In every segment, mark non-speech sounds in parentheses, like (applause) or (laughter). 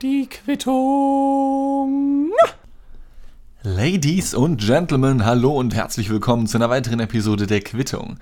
Die Quittung. Ladies und Gentlemen, hallo und herzlich willkommen zu einer weiteren Episode der Quittung.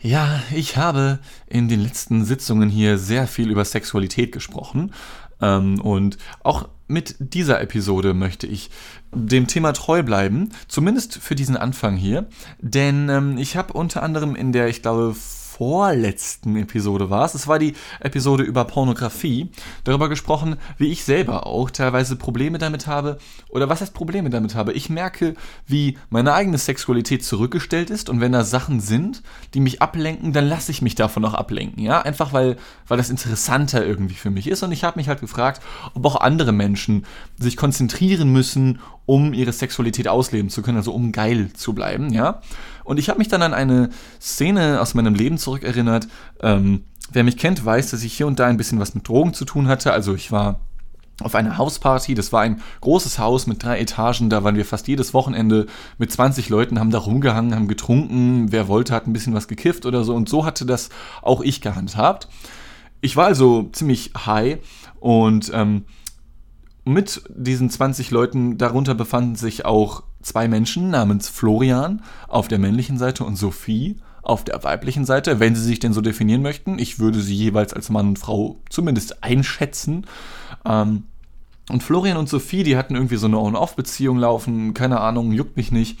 Ja, ich habe in den letzten Sitzungen hier sehr viel über Sexualität gesprochen. Ähm, und auch mit dieser Episode möchte ich dem Thema treu bleiben, zumindest für diesen Anfang hier. Denn ähm, ich habe unter anderem in der, ich glaube, vorletzten Episode war es. Es war die Episode über Pornografie. Darüber gesprochen, wie ich selber auch teilweise Probleme damit habe. Oder was heißt Probleme damit habe? Ich merke, wie meine eigene Sexualität zurückgestellt ist und wenn da Sachen sind, die mich ablenken, dann lasse ich mich davon auch ablenken. Ja, einfach weil, weil das interessanter irgendwie für mich ist. Und ich habe mich halt gefragt, ob auch andere Menschen sich konzentrieren müssen, um ihre Sexualität ausleben zu können, also um geil zu bleiben, ja. Und ich habe mich dann an eine Szene aus meinem Leben zurückerinnert. Ähm, wer mich kennt, weiß, dass ich hier und da ein bisschen was mit Drogen zu tun hatte. Also ich war auf einer Hausparty. Das war ein großes Haus mit drei Etagen. Da waren wir fast jedes Wochenende mit 20 Leuten, haben da rumgehangen, haben getrunken. Wer wollte, hat ein bisschen was gekifft oder so. Und so hatte das auch ich gehandhabt. Ich war also ziemlich high und ähm, mit diesen 20 Leuten darunter befanden sich auch zwei Menschen namens Florian auf der männlichen Seite und Sophie auf der weiblichen Seite, wenn sie sich denn so definieren möchten. Ich würde sie jeweils als Mann und Frau zumindest einschätzen. Ähm, und Florian und Sophie, die hatten irgendwie so eine On-Off-Beziehung laufen, keine Ahnung, juckt mich nicht.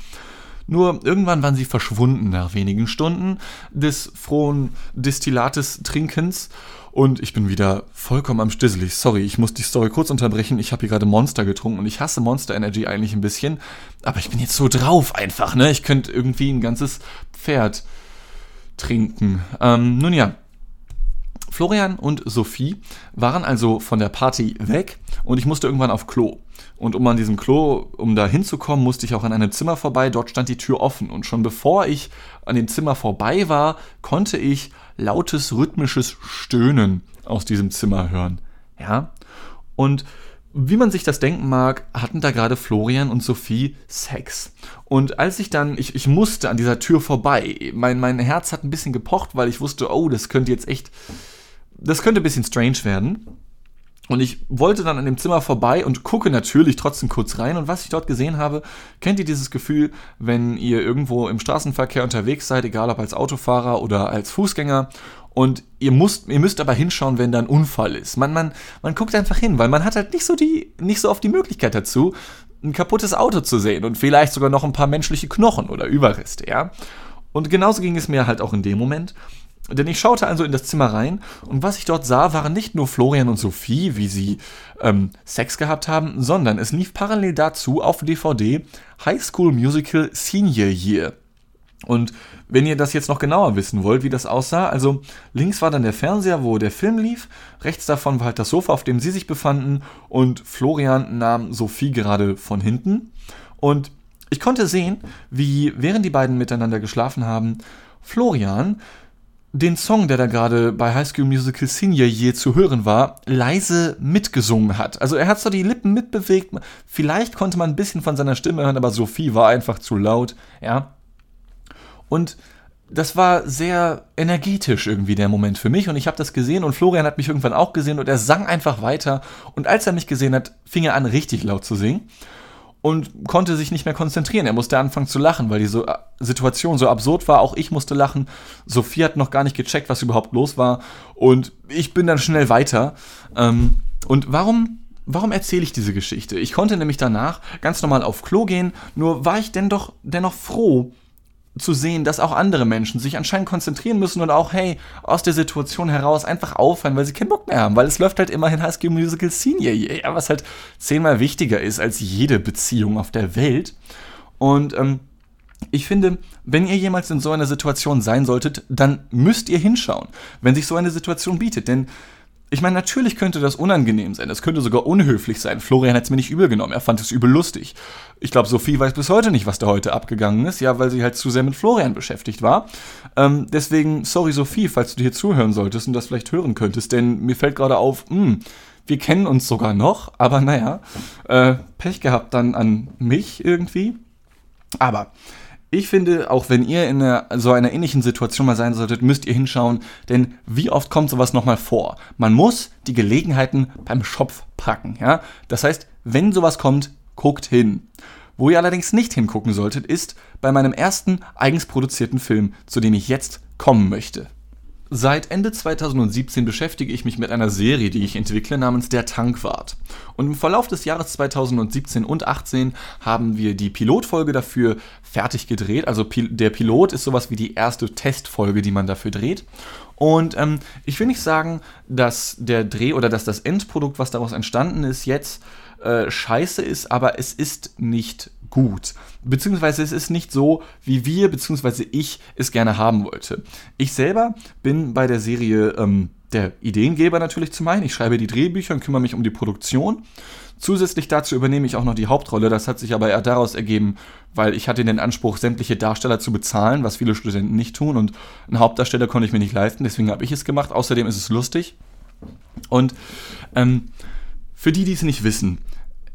Nur irgendwann waren sie verschwunden nach wenigen Stunden des frohen Distillates Trinkens und ich bin wieder vollkommen am Stisselig. Sorry, ich muss die Story kurz unterbrechen. Ich habe hier gerade Monster getrunken und ich hasse Monster Energy eigentlich ein bisschen. Aber ich bin jetzt so drauf einfach, ne? Ich könnte irgendwie ein ganzes Pferd trinken. Ähm, nun ja. Florian und Sophie waren also von der Party weg und ich musste irgendwann auf Klo. Und um an diesem Klo, um da hinzukommen, musste ich auch an einem Zimmer vorbei. Dort stand die Tür offen. Und schon bevor ich an dem Zimmer vorbei war, konnte ich lautes rhythmisches Stöhnen aus diesem Zimmer hören. Ja? Und wie man sich das denken mag, hatten da gerade Florian und Sophie Sex. Und als ich dann, ich, ich musste an dieser Tür vorbei, mein, mein Herz hat ein bisschen gepocht, weil ich wusste, oh, das könnte jetzt echt, das könnte ein bisschen strange werden. Und ich wollte dann an dem Zimmer vorbei und gucke natürlich trotzdem kurz rein. Und was ich dort gesehen habe, kennt ihr dieses Gefühl, wenn ihr irgendwo im Straßenverkehr unterwegs seid, egal ob als Autofahrer oder als Fußgänger, und ihr müsst, ihr müsst aber hinschauen, wenn da ein Unfall ist. Man, man, man guckt einfach hin, weil man hat halt nicht so, die, nicht so oft die Möglichkeit dazu, ein kaputtes Auto zu sehen und vielleicht sogar noch ein paar menschliche Knochen oder Überreste, ja. Und genauso ging es mir halt auch in dem Moment. Denn ich schaute also in das Zimmer rein und was ich dort sah, waren nicht nur Florian und Sophie, wie sie ähm, Sex gehabt haben, sondern es lief parallel dazu auf DVD High School Musical Senior Year. Und wenn ihr das jetzt noch genauer wissen wollt, wie das aussah, also links war dann der Fernseher, wo der Film lief, rechts davon war halt das Sofa, auf dem sie sich befanden und Florian nahm Sophie gerade von hinten. Und ich konnte sehen, wie während die beiden miteinander geschlafen haben, Florian den Song, der da gerade bei High School Musical Senior Year zu hören war, leise mitgesungen hat. Also er hat so die Lippen mitbewegt. Vielleicht konnte man ein bisschen von seiner Stimme hören, aber Sophie war einfach zu laut, ja. Und das war sehr energetisch irgendwie der Moment für mich und ich habe das gesehen und Florian hat mich irgendwann auch gesehen und er sang einfach weiter und als er mich gesehen hat, fing er an richtig laut zu singen und konnte sich nicht mehr konzentrieren. Er musste anfangen zu lachen, weil die so, äh, Situation so absurd war. Auch ich musste lachen. Sophie hat noch gar nicht gecheckt, was überhaupt los war. Und ich bin dann schnell weiter. Ähm, und warum, warum erzähle ich diese Geschichte? Ich konnte nämlich danach ganz normal auf Klo gehen, nur war ich denn doch dennoch froh, zu sehen, dass auch andere Menschen sich anscheinend konzentrieren müssen und auch, hey, aus der Situation heraus einfach aufhören, weil sie keinen Bock mehr haben, weil es läuft halt immerhin High School Musical Senior Year, was halt zehnmal wichtiger ist als jede Beziehung auf der Welt. Und ähm, ich finde, wenn ihr jemals in so einer Situation sein solltet, dann müsst ihr hinschauen, wenn sich so eine Situation bietet, denn ich meine, natürlich könnte das unangenehm sein. Das könnte sogar unhöflich sein. Florian hat es mir nicht übel genommen. Er fand es übel lustig. Ich glaube, Sophie weiß bis heute nicht, was da heute abgegangen ist. Ja, weil sie halt zu sehr mit Florian beschäftigt war. Ähm, deswegen, sorry Sophie, falls du hier zuhören solltest und das vielleicht hören könntest. Denn mir fällt gerade auf, mh, hm, wir kennen uns sogar noch. Aber naja, äh, Pech gehabt dann an mich irgendwie. Aber Ich finde, auch wenn ihr in einer, so einer ähnlichen Situation mal sein solltet, müsst ihr hinschauen, denn wie oft kommt sowas nochmal vor? Man muss die Gelegenheiten beim Schopf packen, ja? Das heißt, wenn sowas kommt, guckt hin. Wo ihr allerdings nicht hingucken solltet, ist bei meinem ersten eigens produzierten Film, zu dem ich jetzt kommen möchte. Seit Ende 2017 beschäftige ich mich mit einer Serie, die ich entwickle, namens Der Tankwart. Und im Verlauf des Jahres 2017 und 2018 haben wir die Pilotfolge dafür fertig gedreht. Also der Pilot ist sowas wie die erste Testfolge, die man dafür dreht. Und ähm, ich will nicht sagen, dass der Dreh oder dass das Endprodukt, was daraus entstanden ist, jetzt äh, scheiße ist, aber es ist nicht gut. Beziehungsweise es ist nicht so, wie wir, beziehungsweise ich es gerne haben wollte. Ich selber bin bei der Serie ähm, der Ideengeber natürlich zum einen. Ich schreibe die Drehbücher und kümmere mich um die Produktion. Zusätzlich dazu übernehme ich auch noch die Hauptrolle. Das hat sich aber eher daraus ergeben, weil ich hatte den Anspruch, sämtliche Darsteller zu bezahlen, was viele Studenten nicht tun. Und einen Hauptdarsteller konnte ich mir nicht leisten, deswegen habe ich es gemacht. Außerdem ist es lustig. Und ähm, für die, die es nicht wissen,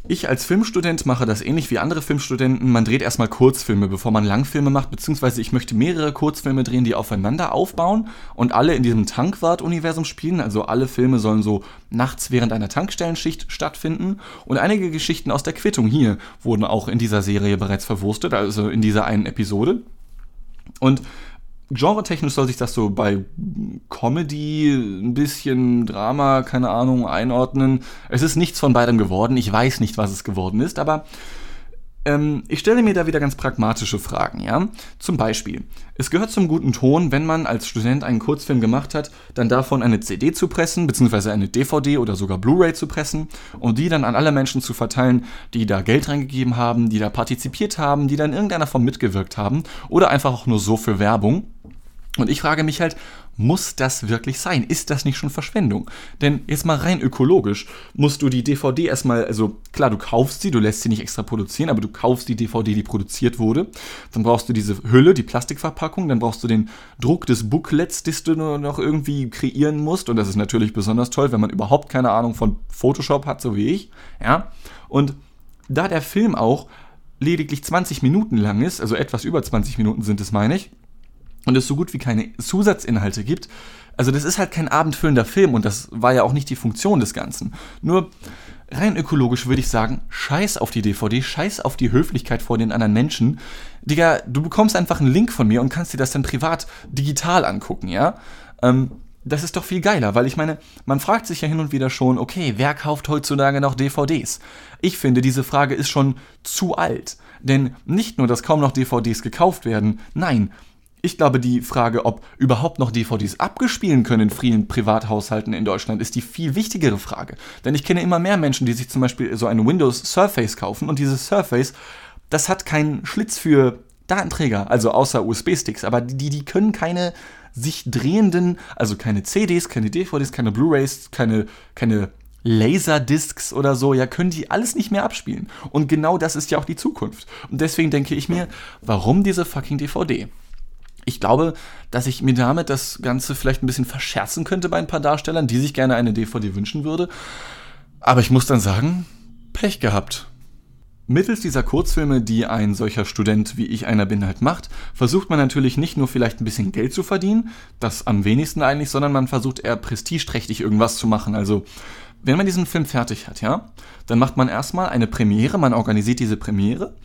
ich als Filmstudent mache das ähnlich wie andere Filmstudenten. Man dreht erstmal Kurzfilme, bevor man Langfilme macht, beziehungsweise ich möchte mehrere Kurzfilme drehen, die aufeinander aufbauen und alle in diesem Tankwart-Universum spielen. Also alle Filme sollen so nachts während einer Tankstellenschicht stattfinden. Und einige Geschichten aus der Quittung hier wurden auch in dieser Serie bereits verwurstet, also in dieser einen Episode. Und Genre-technisch soll sich das so bei Comedy, ein bisschen Drama, keine Ahnung, einordnen. Es ist nichts von beidem geworden. Ich weiß nicht, was es geworden ist, aber ähm, ich stelle mir da wieder ganz pragmatische Fragen, ja. Zum Beispiel, es gehört zum guten Ton, wenn man als Student einen Kurzfilm gemacht hat, dann davon eine CD zu pressen, beziehungsweise eine DVD oder sogar Blu-ray zu pressen und die dann an alle Menschen zu verteilen, die da Geld reingegeben haben, die da partizipiert haben, die da in irgendeiner Form mitgewirkt haben oder einfach auch nur so für Werbung. Und ich frage mich halt, muss das wirklich sein? Ist das nicht schon Verschwendung? Denn jetzt mal rein ökologisch musst du die DVD erstmal, also klar, du kaufst sie, du lässt sie nicht extra produzieren, aber du kaufst die DVD, die produziert wurde. Dann brauchst du diese Hülle, die Plastikverpackung, dann brauchst du den Druck des Booklets, das du noch irgendwie kreieren musst. Und das ist natürlich besonders toll, wenn man überhaupt keine Ahnung von Photoshop hat, so wie ich. Ja. Und da der Film auch lediglich 20 Minuten lang ist, also etwas über 20 Minuten sind es, meine ich, und es so gut wie keine Zusatzinhalte gibt. Also das ist halt kein abendfüllender Film und das war ja auch nicht die Funktion des Ganzen. Nur rein ökologisch würde ich sagen, scheiß auf die DVD, scheiß auf die Höflichkeit vor den anderen Menschen. Digga, du bekommst einfach einen Link von mir und kannst dir das dann privat digital angucken, ja? Ähm, das ist doch viel geiler, weil ich meine, man fragt sich ja hin und wieder schon, okay, wer kauft heutzutage noch DVDs? Ich finde, diese Frage ist schon zu alt. Denn nicht nur, dass kaum noch DVDs gekauft werden, nein, ich glaube, die Frage, ob überhaupt noch DVDs abgespielen können in vielen Privathaushalten in Deutschland, ist die viel wichtigere Frage. Denn ich kenne immer mehr Menschen, die sich zum Beispiel so eine Windows Surface kaufen und dieses Surface, das hat keinen Schlitz für Datenträger, also außer USB-Sticks, aber die, die können keine sich drehenden, also keine CDs, keine DVDs, keine Blu-rays, keine, keine Laserdiscs oder so, ja, können die alles nicht mehr abspielen. Und genau das ist ja auch die Zukunft. Und deswegen denke ich mir, warum diese fucking DVD? Ich glaube, dass ich mir damit das Ganze vielleicht ein bisschen verscherzen könnte bei ein paar Darstellern, die sich gerne eine DVD wünschen würde. Aber ich muss dann sagen, Pech gehabt. Mittels dieser Kurzfilme, die ein solcher Student wie ich einer bin halt macht, versucht man natürlich nicht nur vielleicht ein bisschen Geld zu verdienen, das am wenigsten eigentlich, sondern man versucht eher prestigeträchtig irgendwas zu machen. Also, wenn man diesen Film fertig hat, ja, dann macht man erstmal eine Premiere, man organisiert diese Premiere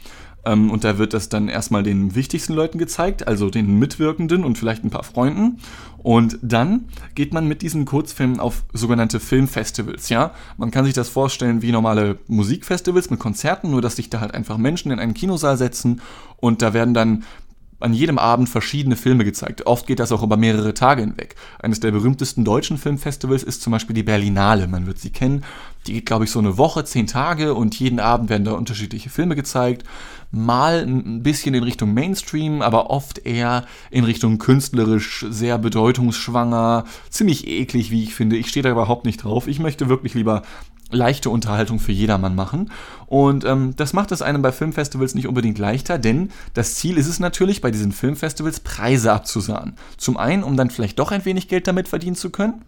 ähm, und da wird das dann erstmal den wichtigsten Leuten gezeigt, also den Mitwirkenden und vielleicht ein paar Freunden. Und dann geht man mit diesen Kurzfilmen auf sogenannte Filmfestivals, ja. Man kann sich das vorstellen wie normale Musikfestivals mit Konzerten, nur dass sich da halt einfach Menschen in einen Kinosaal setzen und da werden dann an jedem Abend verschiedene Filme gezeigt. Oft geht das auch über mehrere Tage hinweg. Eines der berühmtesten deutschen Filmfestivals ist zum Beispiel die Berlinale. Man wird sie kennen. Die geht, glaube ich, so eine Woche, zehn Tage und jeden Abend werden da unterschiedliche Filme gezeigt. Mal ein bisschen in Richtung Mainstream, aber oft eher in Richtung künstlerisch, sehr bedeutungsschwanger, ziemlich eklig, wie ich finde. Ich stehe da überhaupt nicht drauf. Ich möchte wirklich lieber leichte Unterhaltung für jedermann machen. Und ähm, das macht es einem bei Filmfestivals nicht unbedingt leichter, denn das Ziel ist es natürlich, bei diesen Filmfestivals Preise abzusahen. Zum einen, um dann vielleicht doch ein wenig Geld damit verdienen zu können,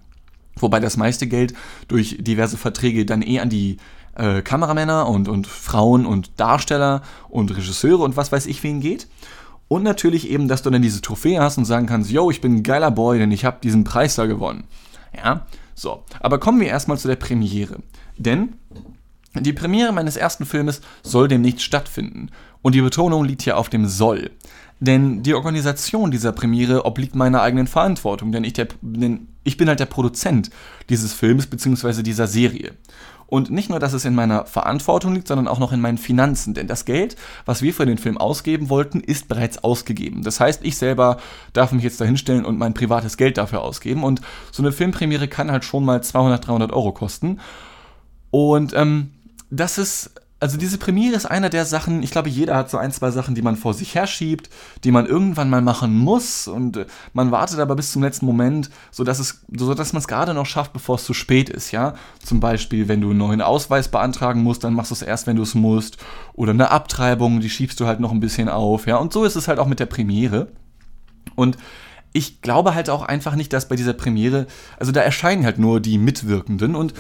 wobei das meiste Geld durch diverse Verträge dann eh an die äh, Kameramänner und, und Frauen und Darsteller und Regisseure und was weiß ich wen geht. Und natürlich eben, dass du dann diese Trophäe hast und sagen kannst, yo, ich bin ein geiler Boy, denn ich habe diesen Preis da gewonnen. Ja, so. Aber kommen wir erstmal zu der Premiere. Denn die Premiere meines ersten Filmes soll demnächst stattfinden. Und die Betonung liegt hier auf dem soll. Denn die Organisation dieser Premiere obliegt meiner eigenen Verantwortung, denn ich, der, denn ich bin halt der Produzent dieses Films bzw. dieser Serie. Und nicht nur, dass es in meiner Verantwortung liegt, sondern auch noch in meinen Finanzen. Denn das Geld, was wir für den Film ausgeben wollten, ist bereits ausgegeben. Das heißt, ich selber darf mich jetzt dahinstellen und mein privates Geld dafür ausgeben. Und so eine Filmpremiere kann halt schon mal 200, 300 Euro kosten. Und ähm, das ist also diese Premiere ist einer der Sachen, ich glaube, jeder hat so ein, zwei Sachen, die man vor sich herschiebt, die man irgendwann mal machen muss und äh, man wartet aber bis zum letzten Moment, sodass, es, sodass man es gerade noch schafft, bevor es zu spät ist, ja. Zum Beispiel, wenn du einen neuen Ausweis beantragen musst, dann machst du es erst, wenn du es musst. Oder eine Abtreibung, die schiebst du halt noch ein bisschen auf, ja. Und so ist es halt auch mit der Premiere. Und ich glaube halt auch einfach nicht, dass bei dieser Premiere, also da erscheinen halt nur die Mitwirkenden und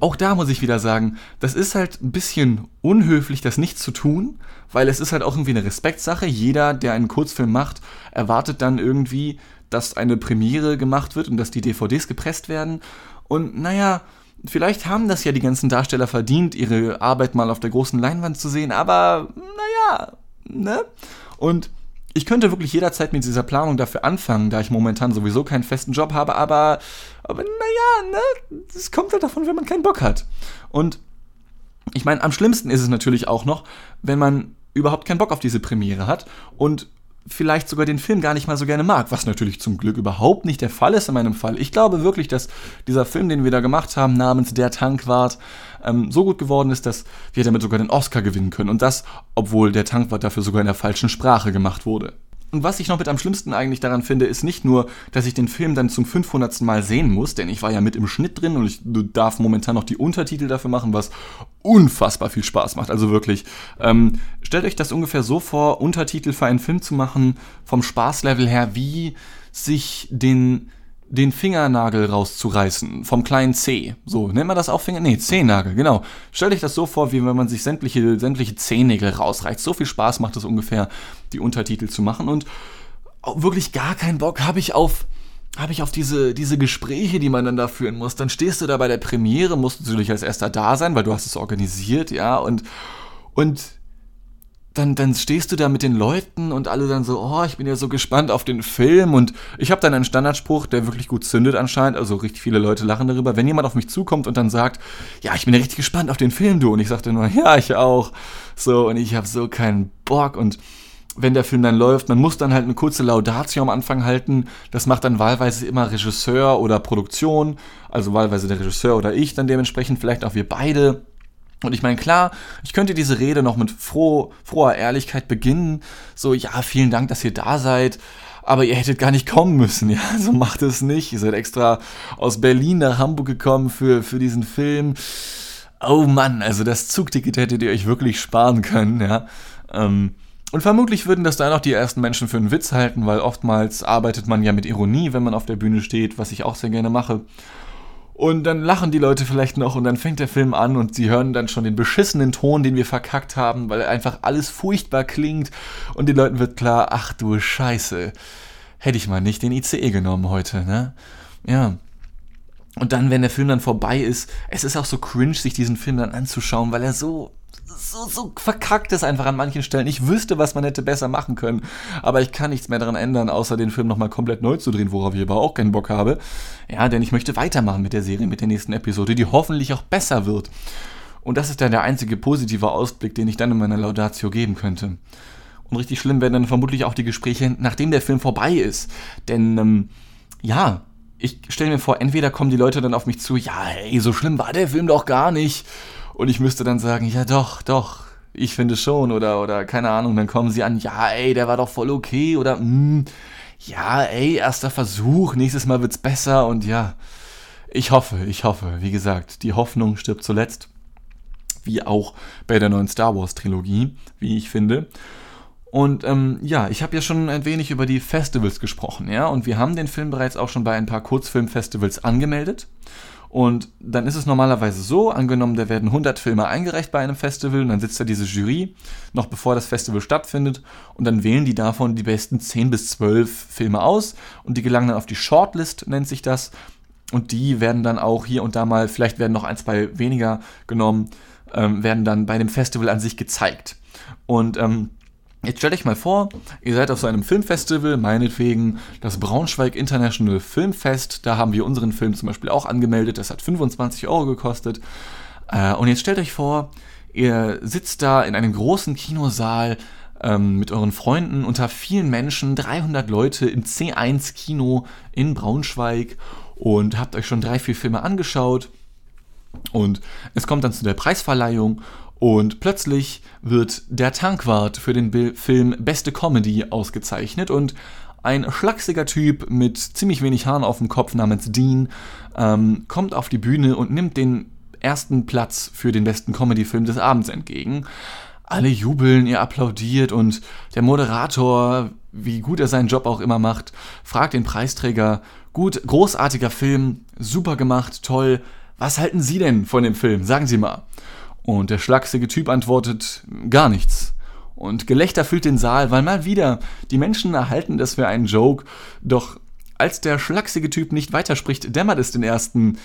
auch da muss ich wieder sagen, das ist halt ein bisschen unhöflich, das nicht zu tun, weil es ist halt auch irgendwie eine Respektsache. Jeder, der einen Kurzfilm macht, erwartet dann irgendwie, dass eine Premiere gemacht wird und dass die DVDs gepresst werden. Und naja, vielleicht haben das ja die ganzen Darsteller verdient, ihre Arbeit mal auf der großen Leinwand zu sehen, aber naja, ne? Und ich könnte wirklich jederzeit mit dieser Planung dafür anfangen, da ich momentan sowieso keinen festen Job habe, aber, aber naja, ne, das kommt halt davon, wenn man keinen Bock hat. Und ich meine, am schlimmsten ist es natürlich auch noch, wenn man überhaupt keinen Bock auf diese Premiere hat und vielleicht sogar den Film gar nicht mal so gerne mag, was natürlich zum Glück überhaupt nicht der Fall ist in meinem Fall. Ich glaube wirklich, dass dieser Film, den wir da gemacht haben, namens Der Tankwart, ähm, so gut geworden ist, dass wir damit sogar den Oscar gewinnen können. Und das, obwohl der Tankwart dafür sogar in der falschen Sprache gemacht wurde. Und was ich noch mit am schlimmsten eigentlich daran finde, ist nicht nur, dass ich den Film dann zum 500. Mal sehen muss, denn ich war ja mit im Schnitt drin und ich darf momentan noch die Untertitel dafür machen, was unfassbar viel Spaß macht. Also wirklich, ähm, stellt euch das ungefähr so vor, Untertitel für einen Film zu machen, vom Spaßlevel her, wie sich den den Fingernagel rauszureißen vom kleinen C. So, nennt man das auch Finger? Nee, Zehennagel, genau. Stellt euch das so vor, wie wenn man sich sämtliche, sämtliche Zehennägel rausreißt. So viel Spaß macht es ungefähr, die Untertitel zu machen. Und wirklich gar keinen Bock habe ich auf habe ich auf diese, diese Gespräche, die man dann da führen muss. Dann stehst du da bei der Premiere, musst du natürlich als erster da sein, weil du hast es organisiert, ja, und, und dann, dann stehst du da mit den Leuten und alle dann so, oh, ich bin ja so gespannt auf den Film. Und ich habe dann einen Standardspruch, der wirklich gut zündet anscheinend, also richtig viele Leute lachen darüber, wenn jemand auf mich zukommt und dann sagt, ja, ich bin ja richtig gespannt auf den Film, du, und ich sagte nur, ja, ich auch, so, und ich habe so keinen Bock. Und wenn der Film dann läuft, man muss dann halt eine kurze Laudatio am Anfang halten, das macht dann wahlweise immer Regisseur oder Produktion, also wahlweise der Regisseur oder ich dann dementsprechend, vielleicht auch wir beide, und ich meine, klar, ich könnte diese Rede noch mit froh, froher Ehrlichkeit beginnen. So, ja, vielen Dank, dass ihr da seid. Aber ihr hättet gar nicht kommen müssen, (laughs) ja. So macht es nicht. Ihr seid extra aus Berlin nach Hamburg gekommen für, für diesen Film. Oh Mann, also das Zugticket hättet ihr euch wirklich sparen können, ja. Ähm, und vermutlich würden das dann auch die ersten Menschen für einen Witz halten, weil oftmals arbeitet man ja mit Ironie, wenn man auf der Bühne steht, was ich auch sehr gerne mache. Und dann lachen die Leute vielleicht noch und dann fängt der Film an und sie hören dann schon den beschissenen Ton, den wir verkackt haben, weil einfach alles furchtbar klingt und den Leuten wird klar, ach du Scheiße, hätte ich mal nicht den ICE genommen heute, ne? Ja. Und dann, wenn der Film dann vorbei ist, es ist auch so cringe, sich diesen Film dann anzuschauen, weil er so so, so verkackt ist einfach an manchen Stellen. Ich wüsste, was man hätte besser machen können, aber ich kann nichts mehr daran ändern, außer den Film nochmal komplett neu zu drehen, worauf ich aber auch keinen Bock habe. Ja, denn ich möchte weitermachen mit der Serie, mit der nächsten Episode, die hoffentlich auch besser wird. Und das ist dann der einzige positive Ausblick, den ich dann in meiner Laudatio geben könnte. Und richtig schlimm werden dann vermutlich auch die Gespräche, nachdem der Film vorbei ist. Denn, ähm, ja, ich stelle mir vor, entweder kommen die Leute dann auf mich zu, ja, ey, so schlimm war der Film doch gar nicht. Und ich müsste dann sagen, ja doch, doch, ich finde schon. Oder, oder keine Ahnung, dann kommen sie an, ja, ey, der war doch voll okay. Oder, mm, ja, ey, erster Versuch, nächstes Mal wird's besser. Und ja, ich hoffe, ich hoffe. Wie gesagt, die Hoffnung stirbt zuletzt. Wie auch bei der neuen Star Wars Trilogie, wie ich finde. Und ähm, ja, ich habe ja schon ein wenig über die Festivals gesprochen, ja, und wir haben den Film bereits auch schon bei ein paar Kurzfilmfestivals angemeldet. Und dann ist es normalerweise so, angenommen, da werden 100 Filme eingereicht bei einem Festival und dann sitzt da diese Jury, noch bevor das Festival stattfindet, und dann wählen die davon die besten 10 bis 12 Filme aus und die gelangen dann auf die Shortlist, nennt sich das. Und die werden dann auch hier und da mal, vielleicht werden noch ein, zwei weniger genommen, ähm, werden dann bei dem Festival an sich gezeigt. Und ähm, Jetzt stellt euch mal vor, ihr seid auf so einem Filmfestival, meinetwegen das Braunschweig International Filmfest. Da haben wir unseren Film zum Beispiel auch angemeldet. Das hat 25 Euro gekostet. Äh, und jetzt stellt euch vor, ihr sitzt da in einem großen Kinosaal ähm, mit euren Freunden unter vielen Menschen, 300 Leute im C1 Kino in Braunschweig und habt euch schon drei, vier Filme angeschaut. Und es kommt dann zu der Preisverleihung und plötzlich wird der Tankwart für den Film Beste Comedy ausgezeichnet und ein schlachsiger Typ mit ziemlich wenig Haaren auf dem Kopf namens Dean ähm, kommt auf die Bühne und nimmt den ersten Platz für den besten Comedy-Film des Abends entgegen. Alle jubeln, ihr applaudiert und der Moderator, wie gut er seinen Job auch immer macht, fragt den Preisträger, gut, großartiger Film, super gemacht, toll, was halten Sie denn von dem Film? Sagen Sie mal. Und der schlachsige Typ antwortet gar nichts. Und Gelächter füllt den Saal, weil mal wieder die Menschen erhalten das für einen Joke. Doch als der schlachsige Typ nicht weiterspricht, dämmert es den ersten.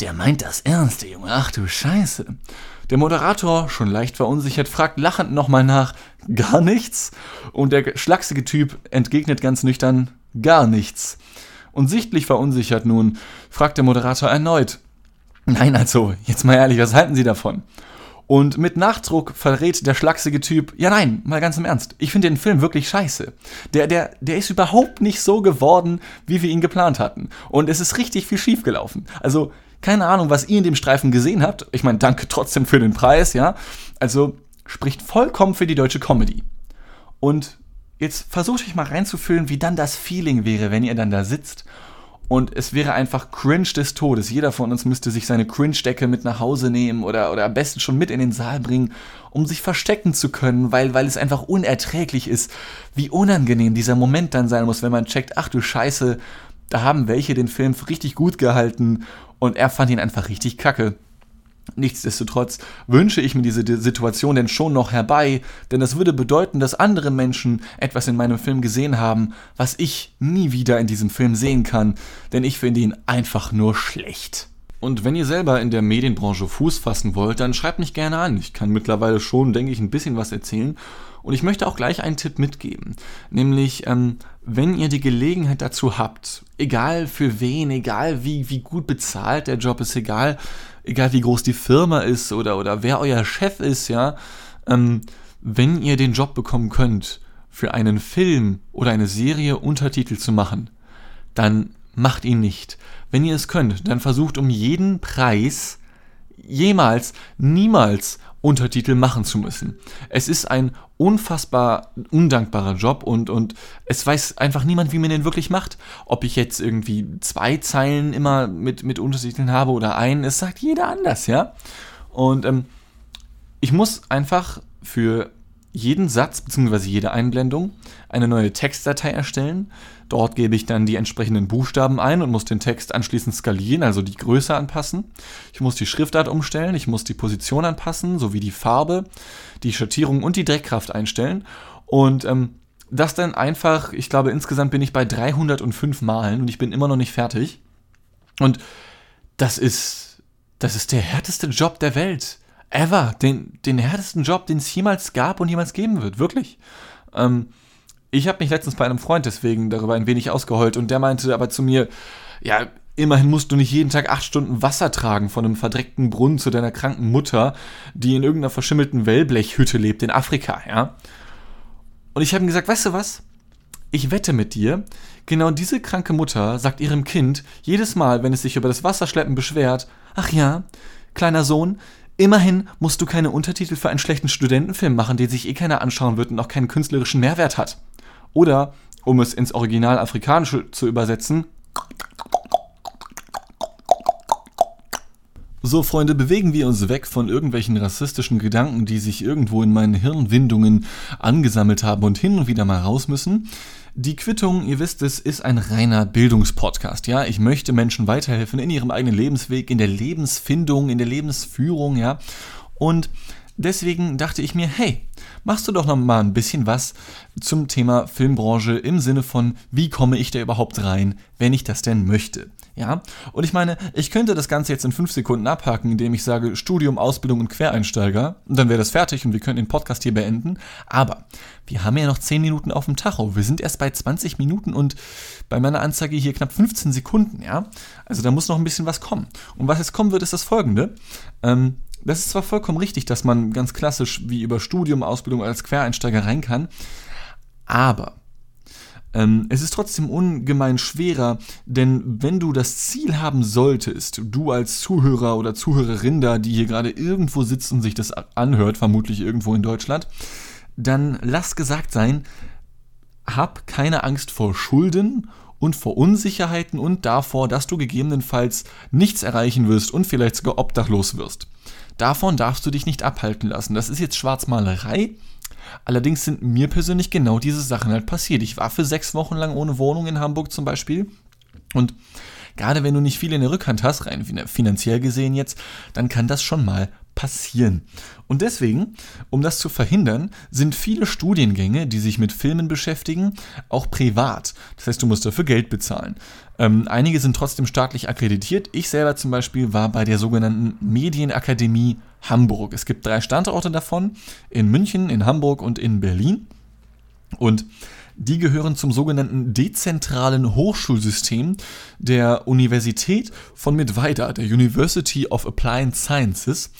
Der meint das ernst, der Junge. Ach du Scheiße. Der Moderator, schon leicht verunsichert, fragt lachend nochmal nach. Gar nichts? Und der schlachsige Typ entgegnet ganz nüchtern. Gar nichts. Und sichtlich verunsichert nun, fragt der Moderator erneut. Nein, also, jetzt mal ehrlich, was halten Sie davon? Und mit Nachdruck verrät der schlachsige Typ, ja nein, mal ganz im Ernst, ich finde den Film wirklich scheiße. Der, der, der ist überhaupt nicht so geworden, wie wir ihn geplant hatten. Und es ist richtig viel schiefgelaufen. Also, keine Ahnung, was ihr in dem Streifen gesehen habt. Ich meine, danke trotzdem für den Preis, ja. Also, spricht vollkommen für die deutsche Comedy. Und jetzt versucht euch mal reinzufühlen, wie dann das Feeling wäre, wenn ihr dann da sitzt und es wäre einfach cringe des Todes. Jeder von uns müsste sich seine Cringe-Decke mit nach Hause nehmen oder, oder am besten schon mit in den Saal bringen, um sich verstecken zu können, weil, weil es einfach unerträglich ist, wie unangenehm dieser Moment dann sein muss, wenn man checkt, ach du Scheiße, da haben welche den Film richtig gut gehalten und er fand ihn einfach richtig kacke. Nichtsdestotrotz wünsche ich mir diese Situation denn schon noch herbei, denn das würde bedeuten, dass andere Menschen etwas in meinem Film gesehen haben, was ich nie wieder in diesem Film sehen kann, denn ich finde ihn einfach nur schlecht. Und wenn ihr selber in der Medienbranche Fuß fassen wollt, dann schreibt mich gerne an. Ich kann mittlerweile schon, denke ich, ein bisschen was erzählen. Und ich möchte auch gleich einen Tipp mitgeben. Nämlich, ähm, wenn ihr die Gelegenheit dazu habt, egal für wen, egal wie, wie gut bezahlt der Job ist, egal egal wie groß die Firma ist oder, oder wer euer Chef ist, ja, ähm, wenn ihr den Job bekommen könnt, für einen Film oder eine Serie Untertitel zu machen, dann macht ihn nicht. Wenn ihr es könnt, dann versucht um jeden Preis jemals, niemals Untertitel machen zu müssen. Es ist ein unfassbar undankbarer Job und, und es weiß einfach niemand, wie man den wirklich macht. Ob ich jetzt irgendwie zwei Zeilen immer mit, mit Untertiteln habe oder einen, es sagt jeder anders, ja. Und ähm, ich muss einfach für jeden Satz bzw. jede Einblendung eine neue Textdatei erstellen. Dort gebe ich dann die entsprechenden Buchstaben ein und muss den Text anschließend skalieren, also die Größe anpassen. Ich muss die Schriftart umstellen, ich muss die Position anpassen, sowie die Farbe, die Schattierung und die Dreckkraft einstellen. Und ähm, das dann einfach, ich glaube, insgesamt bin ich bei 305 Malen und ich bin immer noch nicht fertig. Und das ist, das ist der härteste Job der Welt ever, den, den härtesten Job, den es jemals gab und jemals geben wird, wirklich. Ähm, ich habe mich letztens bei einem Freund deswegen darüber ein wenig ausgeheult und der meinte aber zu mir, ja, immerhin musst du nicht jeden Tag acht Stunden Wasser tragen von einem verdreckten Brunnen zu deiner kranken Mutter, die in irgendeiner verschimmelten Wellblechhütte lebt in Afrika, ja. Und ich habe ihm gesagt, weißt du was? Ich wette mit dir, genau diese kranke Mutter sagt ihrem Kind jedes Mal, wenn es sich über das Wasserschleppen beschwert, ach ja, kleiner Sohn, Immerhin musst du keine Untertitel für einen schlechten Studentenfilm machen, den sich eh keiner anschauen wird und auch keinen künstlerischen Mehrwert hat. Oder, um es ins Original Afrikanische zu übersetzen, So, Freunde, bewegen wir uns weg von irgendwelchen rassistischen Gedanken, die sich irgendwo in meinen Hirnwindungen angesammelt haben und hin und wieder mal raus müssen. Die Quittung, ihr wisst es, ist ein reiner Bildungspodcast. Ja, ich möchte Menschen weiterhelfen in ihrem eigenen Lebensweg, in der Lebensfindung, in der Lebensführung, ja. Und deswegen dachte ich mir, hey, machst du doch noch mal ein bisschen was zum Thema Filmbranche im Sinne von, wie komme ich da überhaupt rein, wenn ich das denn möchte. Ja, und ich meine, ich könnte das Ganze jetzt in fünf Sekunden abhaken, indem ich sage Studium, Ausbildung und Quereinsteiger. Und dann wäre das fertig und wir können den Podcast hier beenden. Aber wir haben ja noch zehn Minuten auf dem Tacho. Wir sind erst bei 20 Minuten und bei meiner Anzeige hier knapp 15 Sekunden, ja. Also da muss noch ein bisschen was kommen. Und was jetzt kommen wird, ist das folgende. Ähm, das ist zwar vollkommen richtig, dass man ganz klassisch wie über Studium, Ausbildung als Quereinsteiger rein kann, aber ähm, es ist trotzdem ungemein schwerer, denn wenn du das Ziel haben solltest, du als Zuhörer oder Zuhörerin da, die hier gerade irgendwo sitzt und sich das anhört, vermutlich irgendwo in Deutschland, dann lass gesagt sein, hab keine Angst vor Schulden und vor Unsicherheiten und davor, dass du gegebenenfalls nichts erreichen wirst und vielleicht sogar obdachlos wirst. Davon darfst du dich nicht abhalten lassen. Das ist jetzt Schwarzmalerei, Allerdings sind mir persönlich genau diese Sachen halt passiert. Ich war für sechs Wochen lang ohne Wohnung in Hamburg zum Beispiel. Und gerade wenn du nicht viel in der Rückhand hast, rein finanziell gesehen jetzt, dann kann das schon mal passieren. Und deswegen, um das zu verhindern, sind viele Studiengänge, die sich mit Filmen beschäftigen, auch privat. Das heißt, du musst dafür Geld bezahlen. Ähm, einige sind trotzdem staatlich akkreditiert. Ich selber zum Beispiel war bei der sogenannten Medienakademie Hamburg. Es gibt drei Standorte davon, in München, in Hamburg und in Berlin. Und die gehören zum sogenannten dezentralen Hochschulsystem der Universität von Mittweida, der University of Applied Sciences.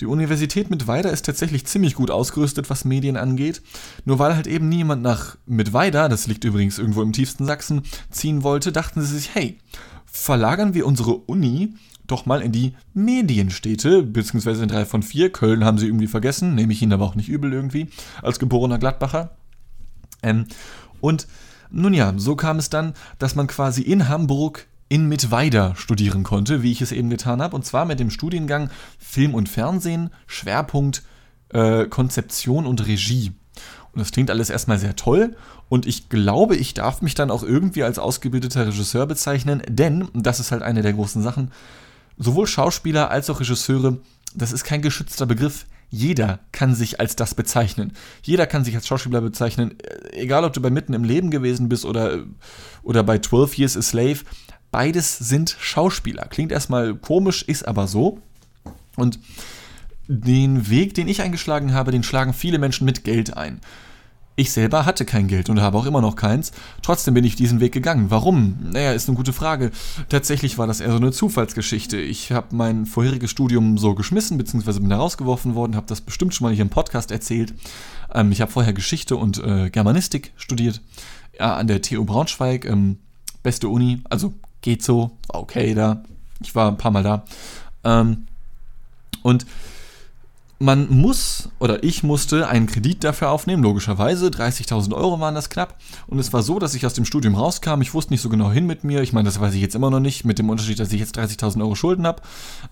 Die Universität Mittweida ist tatsächlich ziemlich gut ausgerüstet, was Medien angeht. Nur weil halt eben niemand nach Mittweida, das liegt übrigens irgendwo im tiefsten Sachsen, ziehen wollte, dachten sie sich, hey, verlagern wir unsere Uni doch mal in die Medienstädte, beziehungsweise in drei von vier. Köln haben sie irgendwie vergessen, nehme ich ihnen aber auch nicht übel irgendwie, als geborener Gladbacher. Ähm, und nun ja, so kam es dann, dass man quasi in Hamburg in Mittweida studieren konnte, wie ich es eben getan habe, und zwar mit dem Studiengang Film und Fernsehen, Schwerpunkt äh, Konzeption und Regie. Und das klingt alles erstmal sehr toll. Und ich glaube, ich darf mich dann auch irgendwie als ausgebildeter Regisseur bezeichnen, denn, das ist halt eine der großen Sachen, sowohl Schauspieler als auch Regisseure, das ist kein geschützter Begriff. Jeder kann sich als das bezeichnen. Jeder kann sich als Schauspieler bezeichnen, egal ob du bei Mitten im Leben gewesen bist oder, oder bei 12 Years a Slave. Beides sind Schauspieler. Klingt erstmal komisch, ist aber so. Und den Weg, den ich eingeschlagen habe, den schlagen viele Menschen mit Geld ein. Ich selber hatte kein Geld und habe auch immer noch keins. Trotzdem bin ich diesen Weg gegangen. Warum? Naja, ist eine gute Frage. Tatsächlich war das eher so eine Zufallsgeschichte. Ich habe mein vorheriges Studium so geschmissen, beziehungsweise bin da rausgeworfen worden, habe das bestimmt schon mal hier im Podcast erzählt. Ähm, ich habe vorher Geschichte und äh, Germanistik studiert. Ja, an der TU Braunschweig. Ähm, beste Uni, also geht so, okay da. Ich war ein paar Mal da. Ähm, und man muss oder ich musste einen Kredit dafür aufnehmen, logischerweise. 30.000 Euro waren das knapp. Und es war so, dass ich aus dem Studium rauskam. Ich wusste nicht so genau hin mit mir. Ich meine, das weiß ich jetzt immer noch nicht, mit dem Unterschied, dass ich jetzt 30.000 Euro Schulden habe.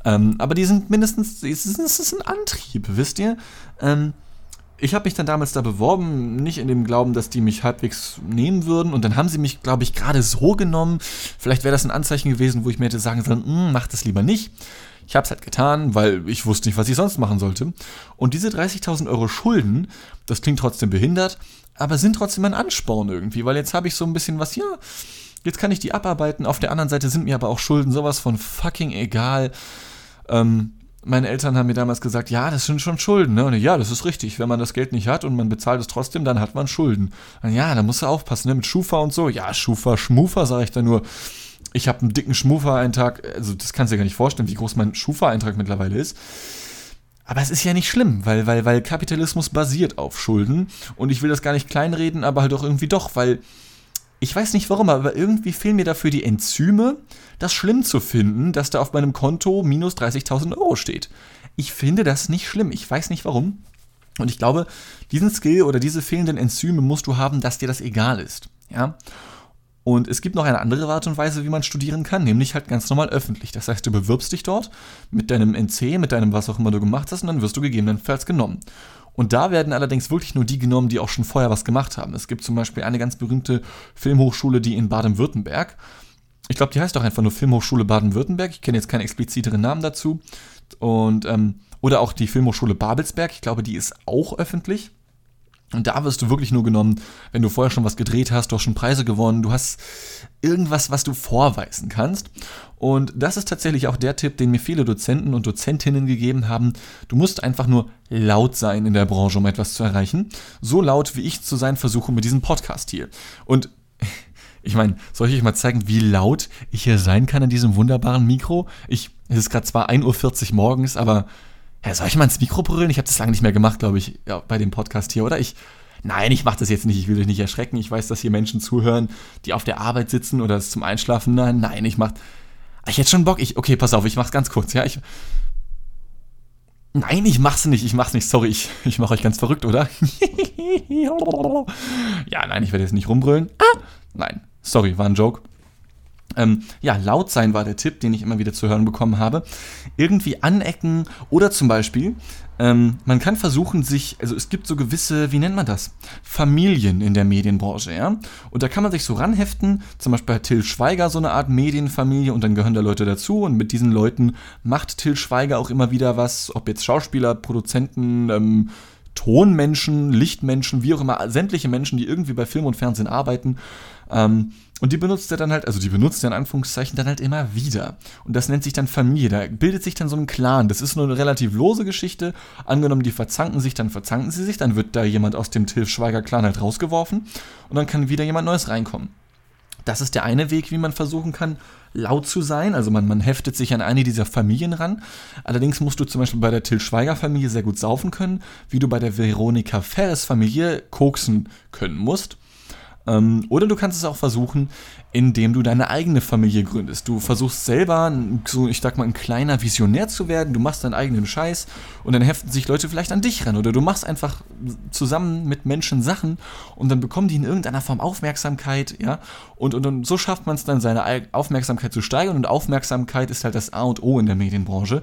Ähm, aber die sind mindestens, es ist, ein Antrieb, wisst ihr? Ähm, ich habe mich dann damals da beworben, nicht in dem Glauben, dass die mich halbwegs nehmen würden. Und dann haben sie mich, glaube ich, gerade so genommen. Vielleicht wäre das ein Anzeichen gewesen, wo ich mir hätte sagen sollen, hm, mach das lieber nicht. Ich habe es halt getan, weil ich wusste nicht, was ich sonst machen sollte. Und diese 30.000 Euro Schulden, das klingt trotzdem behindert, aber sind trotzdem ein Ansporn irgendwie, weil jetzt habe ich so ein bisschen was, ja, jetzt kann ich die abarbeiten. Auf der anderen Seite sind mir aber auch Schulden sowas von fucking egal. Ähm, meine Eltern haben mir damals gesagt, ja, das sind schon Schulden. Ne? Und ja, das ist richtig. Wenn man das Geld nicht hat und man bezahlt es trotzdem, dann hat man Schulden. Und ja, da musst du aufpassen, ne? mit Schufa und so. Ja, Schufa, Schmufa, sage ich da nur ich habe einen dicken Schmufa-Eintrag, also das kannst du dir gar nicht vorstellen, wie groß mein Schufa-Eintrag mittlerweile ist. Aber es ist ja nicht schlimm, weil, weil, weil Kapitalismus basiert auf Schulden. Und ich will das gar nicht kleinreden, aber halt auch irgendwie doch, weil ich weiß nicht warum, aber irgendwie fehlen mir dafür die Enzyme, das schlimm zu finden, dass da auf meinem Konto minus 30.000 Euro steht. Ich finde das nicht schlimm. Ich weiß nicht warum. Und ich glaube, diesen Skill oder diese fehlenden Enzyme musst du haben, dass dir das egal ist. Ja. Und es gibt noch eine andere Art und Weise, wie man studieren kann, nämlich halt ganz normal öffentlich. Das heißt, du bewirbst dich dort mit deinem NC, mit deinem was auch immer du gemacht hast, und dann wirst du gegebenenfalls genommen. Und da werden allerdings wirklich nur die genommen, die auch schon vorher was gemacht haben. Es gibt zum Beispiel eine ganz berühmte Filmhochschule, die in Baden-Württemberg, ich glaube, die heißt auch einfach nur Filmhochschule Baden-Württemberg, ich kenne jetzt keinen expliziteren Namen dazu, und, ähm, oder auch die Filmhochschule Babelsberg, ich glaube, die ist auch öffentlich. Und da wirst du wirklich nur genommen, wenn du vorher schon was gedreht hast, du hast schon Preise gewonnen, du hast irgendwas, was du vorweisen kannst. Und das ist tatsächlich auch der Tipp, den mir viele Dozenten und Dozentinnen gegeben haben. Du musst einfach nur laut sein in der Branche, um etwas zu erreichen. So laut, wie ich zu sein versuche mit diesem Podcast hier. Und (laughs) ich meine, soll ich euch mal zeigen, wie laut ich hier sein kann in diesem wunderbaren Mikro? Ich, es ist gerade zwar 1.40 Uhr morgens, aber ja, soll ich mal ins Mikro brüllen? Ich habe das lange nicht mehr gemacht, glaube ich, ja, bei dem Podcast hier, oder? Ich, nein, ich mache das jetzt nicht. Ich will euch nicht erschrecken. Ich weiß, dass hier Menschen zuhören, die auf der Arbeit sitzen oder es zum Einschlafen. Nein, nein, ich mach. Ich hätte schon Bock. Ich, okay, pass auf, ich mach's ganz kurz. Ja, ich. Nein, ich mach's nicht. Ich mach's nicht. Sorry, ich, ich mache euch ganz verrückt, oder? (laughs) ja, nein, ich werde jetzt nicht rumbrüllen. Ah, nein, sorry, war ein Joke. Ähm, ja, laut sein war der Tipp, den ich immer wieder zu hören bekommen habe. Irgendwie anecken oder zum Beispiel, ähm, man kann versuchen, sich, also es gibt so gewisse, wie nennt man das? Familien in der Medienbranche, ja? Und da kann man sich so ranheften, zum Beispiel hat Till Schweiger so eine Art Medienfamilie und dann gehören da Leute dazu und mit diesen Leuten macht Till Schweiger auch immer wieder was, ob jetzt Schauspieler, Produzenten, ähm, Tonmenschen, Lichtmenschen, wie auch immer, sämtliche Menschen, die irgendwie bei Film und Fernsehen arbeiten. Ähm, und die benutzt er dann halt, also die benutzt er in Anführungszeichen dann halt immer wieder. Und das nennt sich dann Familie. Da bildet sich dann so ein Clan. Das ist nur eine relativ lose Geschichte. Angenommen, die verzanken sich, dann verzanken sie sich. Dann wird da jemand aus dem Tilf Schweiger Clan halt rausgeworfen. Und dann kann wieder jemand Neues reinkommen. Das ist der eine Weg, wie man versuchen kann, laut zu sein. Also man, man heftet sich an eine dieser Familien ran. Allerdings musst du zum Beispiel bei der Till Schweiger Familie sehr gut saufen können, wie du bei der Veronika Ferres Familie koksen können musst. Ähm, oder du kannst es auch versuchen, indem du deine eigene Familie gründest. Du versuchst selber, so ich sag mal, ein kleiner Visionär zu werden. Du machst deinen eigenen Scheiß und dann heften sich Leute vielleicht an dich ran. Oder du machst einfach zusammen mit Menschen Sachen und dann bekommen die in irgendeiner Form Aufmerksamkeit, ja. Und, und, und so schafft man es dann, seine Aufmerksamkeit zu steigern. Und Aufmerksamkeit ist halt das A und O in der Medienbranche.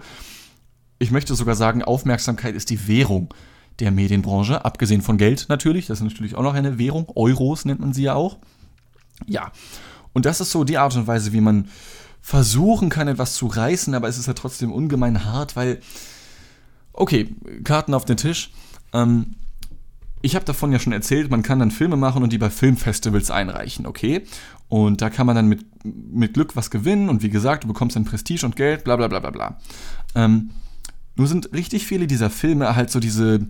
Ich möchte sogar sagen, Aufmerksamkeit ist die Währung der Medienbranche, abgesehen von Geld natürlich, das ist natürlich auch noch eine Währung, Euros nennt man sie ja auch. Ja, und das ist so die Art und Weise, wie man versuchen kann, etwas zu reißen, aber es ist ja trotzdem ungemein hart, weil, okay, Karten auf den Tisch. Ähm, ich habe davon ja schon erzählt, man kann dann Filme machen und die bei Filmfestivals einreichen, okay? Und da kann man dann mit, mit Glück was gewinnen und wie gesagt, du bekommst dann Prestige und Geld, bla bla bla bla bla. Ähm, nur sind richtig viele dieser Filme halt so diese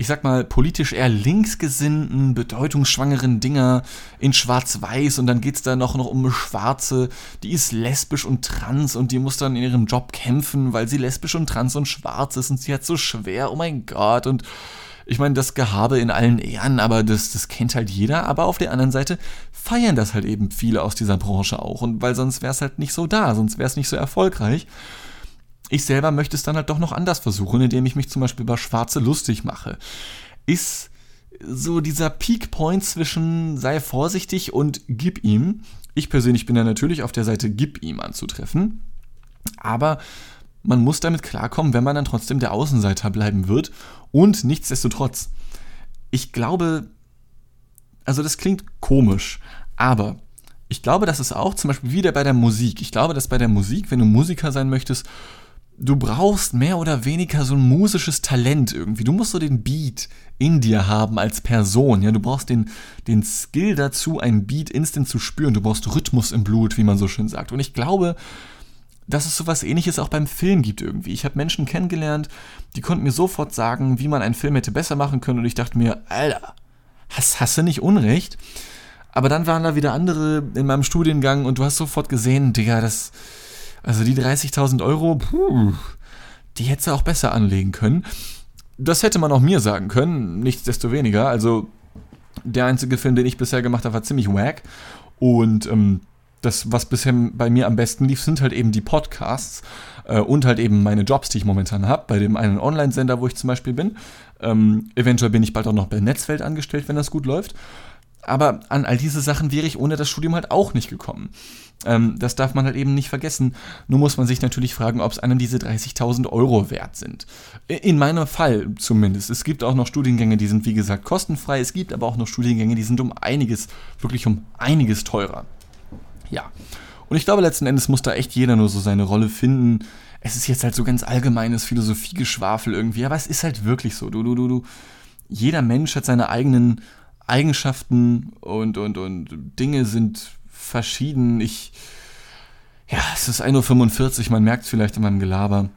ich sag mal, politisch eher linksgesinnten, bedeutungsschwangeren Dinger in Schwarz-Weiß und dann geht's da noch, noch um eine Schwarze, die ist lesbisch und trans und die muss dann in ihrem Job kämpfen, weil sie lesbisch und trans und schwarz ist und sie hat so schwer, oh mein Gott und ich meine, das Gehabe in allen Ehren, aber das, das kennt halt jeder. Aber auf der anderen Seite feiern das halt eben viele aus dieser Branche auch. Und weil sonst wäre es halt nicht so da, sonst wäre es nicht so erfolgreich. Ich selber möchte es dann halt doch noch anders versuchen, indem ich mich zum Beispiel über Schwarze lustig mache. Ist so dieser Peak Point zwischen sei vorsichtig und gib ihm. Ich persönlich bin ja natürlich auf der Seite gib ihm anzutreffen. Aber man muss damit klarkommen, wenn man dann trotzdem der Außenseiter bleiben wird. Und nichtsdestotrotz, ich glaube, also das klingt komisch, aber ich glaube, das ist auch zum Beispiel wieder bei der Musik. Ich glaube, dass bei der Musik, wenn du Musiker sein möchtest, du brauchst mehr oder weniger so ein musisches Talent irgendwie. Du musst so den Beat in dir haben als Person. Ja, du brauchst den, den Skill dazu, einen Beat instant zu spüren. Du brauchst Rhythmus im Blut, wie man so schön sagt. Und ich glaube, dass es so was ähnliches auch beim Film gibt irgendwie. Ich habe Menschen kennengelernt, die konnten mir sofort sagen, wie man einen Film hätte besser machen können. Und ich dachte mir, Alter, hast, hast du nicht Unrecht? Aber dann waren da wieder andere in meinem Studiengang und du hast sofort gesehen, Digga, das also die 30.000 Euro, puh, die hätte sie auch besser anlegen können. Das hätte man auch mir sagen können, nichtsdestoweniger. Also der einzige Film, den ich bisher gemacht habe, war ziemlich wack. Und ähm, das, was bisher bei mir am besten lief, sind halt eben die Podcasts äh, und halt eben meine Jobs, die ich momentan habe, bei dem einen Online-Sender, wo ich zum Beispiel bin. Ähm, eventuell bin ich bald auch noch bei Netzwelt angestellt, wenn das gut läuft. Aber an all diese Sachen wäre ich ohne das Studium halt auch nicht gekommen. Ähm, das darf man halt eben nicht vergessen. Nur muss man sich natürlich fragen, ob es einem diese 30.000 Euro wert sind. In meinem Fall zumindest. Es gibt auch noch Studiengänge, die sind wie gesagt kostenfrei. Es gibt aber auch noch Studiengänge, die sind um einiges, wirklich um einiges teurer. Ja. Und ich glaube, letzten Endes muss da echt jeder nur so seine Rolle finden. Es ist jetzt halt so ganz allgemeines Philosophiegeschwafel irgendwie, aber es ist halt wirklich so. Du, du, du, du. Jeder Mensch hat seine eigenen Eigenschaften und, und, und Dinge sind verschieden. Ich, ja, es ist 1.45 Uhr, man merkt es vielleicht in meinem Gelaber.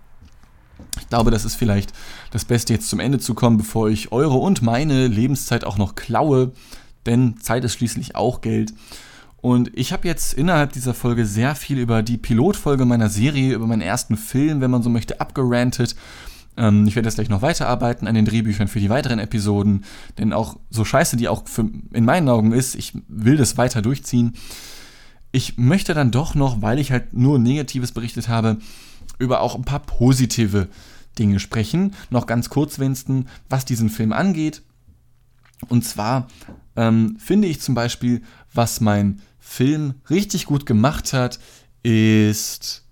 Ich glaube, das ist vielleicht das Beste, jetzt zum Ende zu kommen, bevor ich eure und meine Lebenszeit auch noch klaue, denn Zeit ist schließlich auch Geld. Und ich habe jetzt innerhalb dieser Folge sehr viel über die Pilotfolge meiner Serie, über meinen ersten Film, wenn man so möchte, abgerantet. Ähm, ich werde jetzt gleich noch weiterarbeiten an den Drehbüchern für die weiteren Episoden, denn auch so scheiße die auch für, in meinen Augen ist, ich will das weiter durchziehen. Ich möchte dann doch noch, weil ich halt nur Negatives berichtet habe, über auch ein paar positive Dinge sprechen. Noch ganz kurz, Winston, was diesen Film angeht. Und zwar ähm, finde ich zum Beispiel, was mein Film richtig gut gemacht hat, ist